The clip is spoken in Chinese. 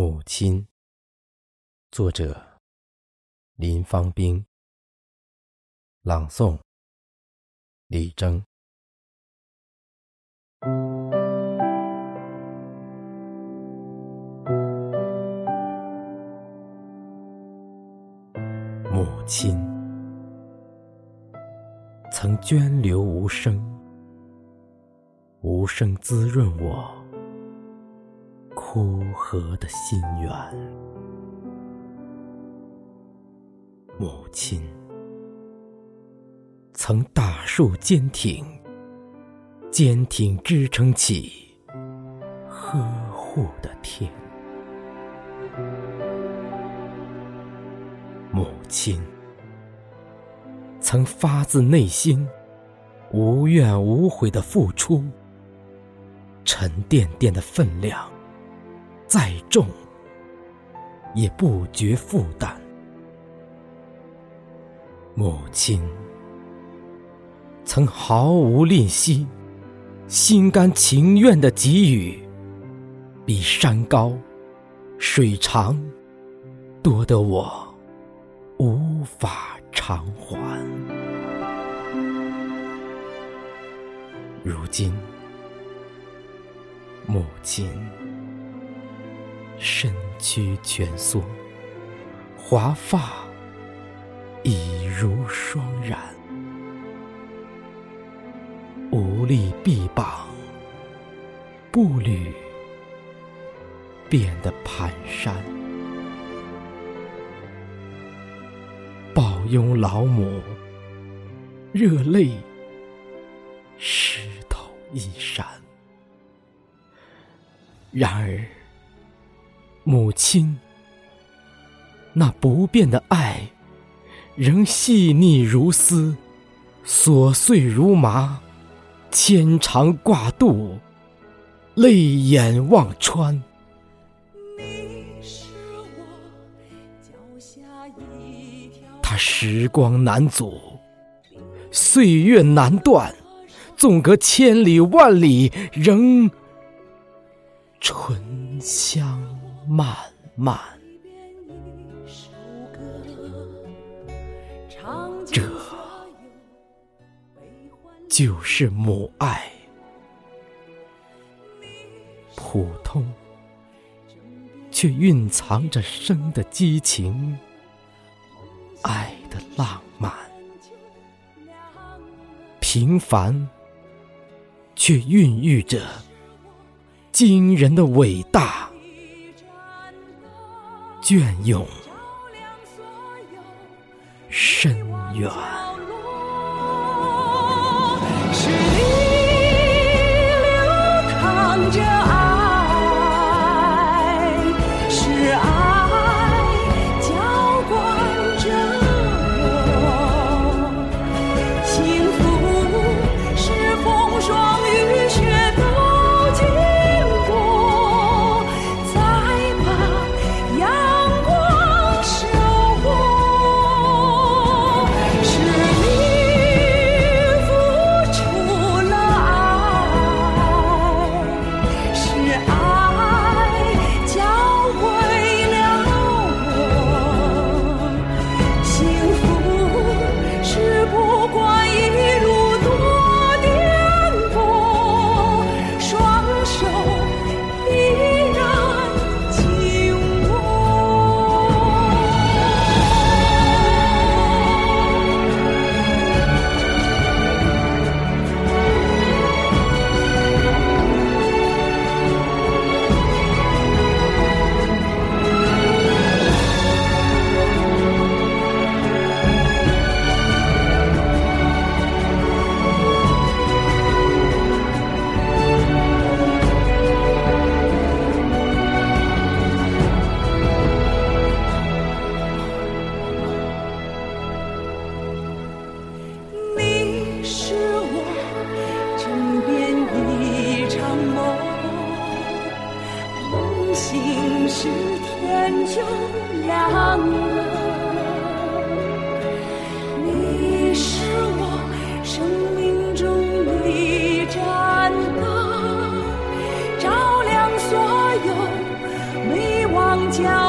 母亲，作者林芳兵，朗诵李征。母亲曾涓流无声，无声滋润我。枯涸的心源，母亲曾大树坚挺，坚挺支撑起呵护的天。母亲曾发自内心，无怨无悔的付出，沉甸甸的分量。再重，也不觉负担。母亲曾毫无吝惜，心甘情愿的给予，比山高水长多得我无法偿还。如今，母亲。身躯蜷缩，华发已如霜染，无力臂膀，步履变得蹒跚。抱拥老母，热泪湿透衣衫。然而。母亲，那不变的爱，仍细腻如丝，琐碎如麻，牵肠挂肚，泪眼望穿。他时光难阻，岁月难断，纵隔千里万里，仍醇香。漫漫，这就是母爱，普通却蕴藏着生的激情，爱的浪漫，平凡却孕育着惊人的伟大。隽永，深远。是天就亮了，你是我生命中一盏灯，照亮所有迷惘。角。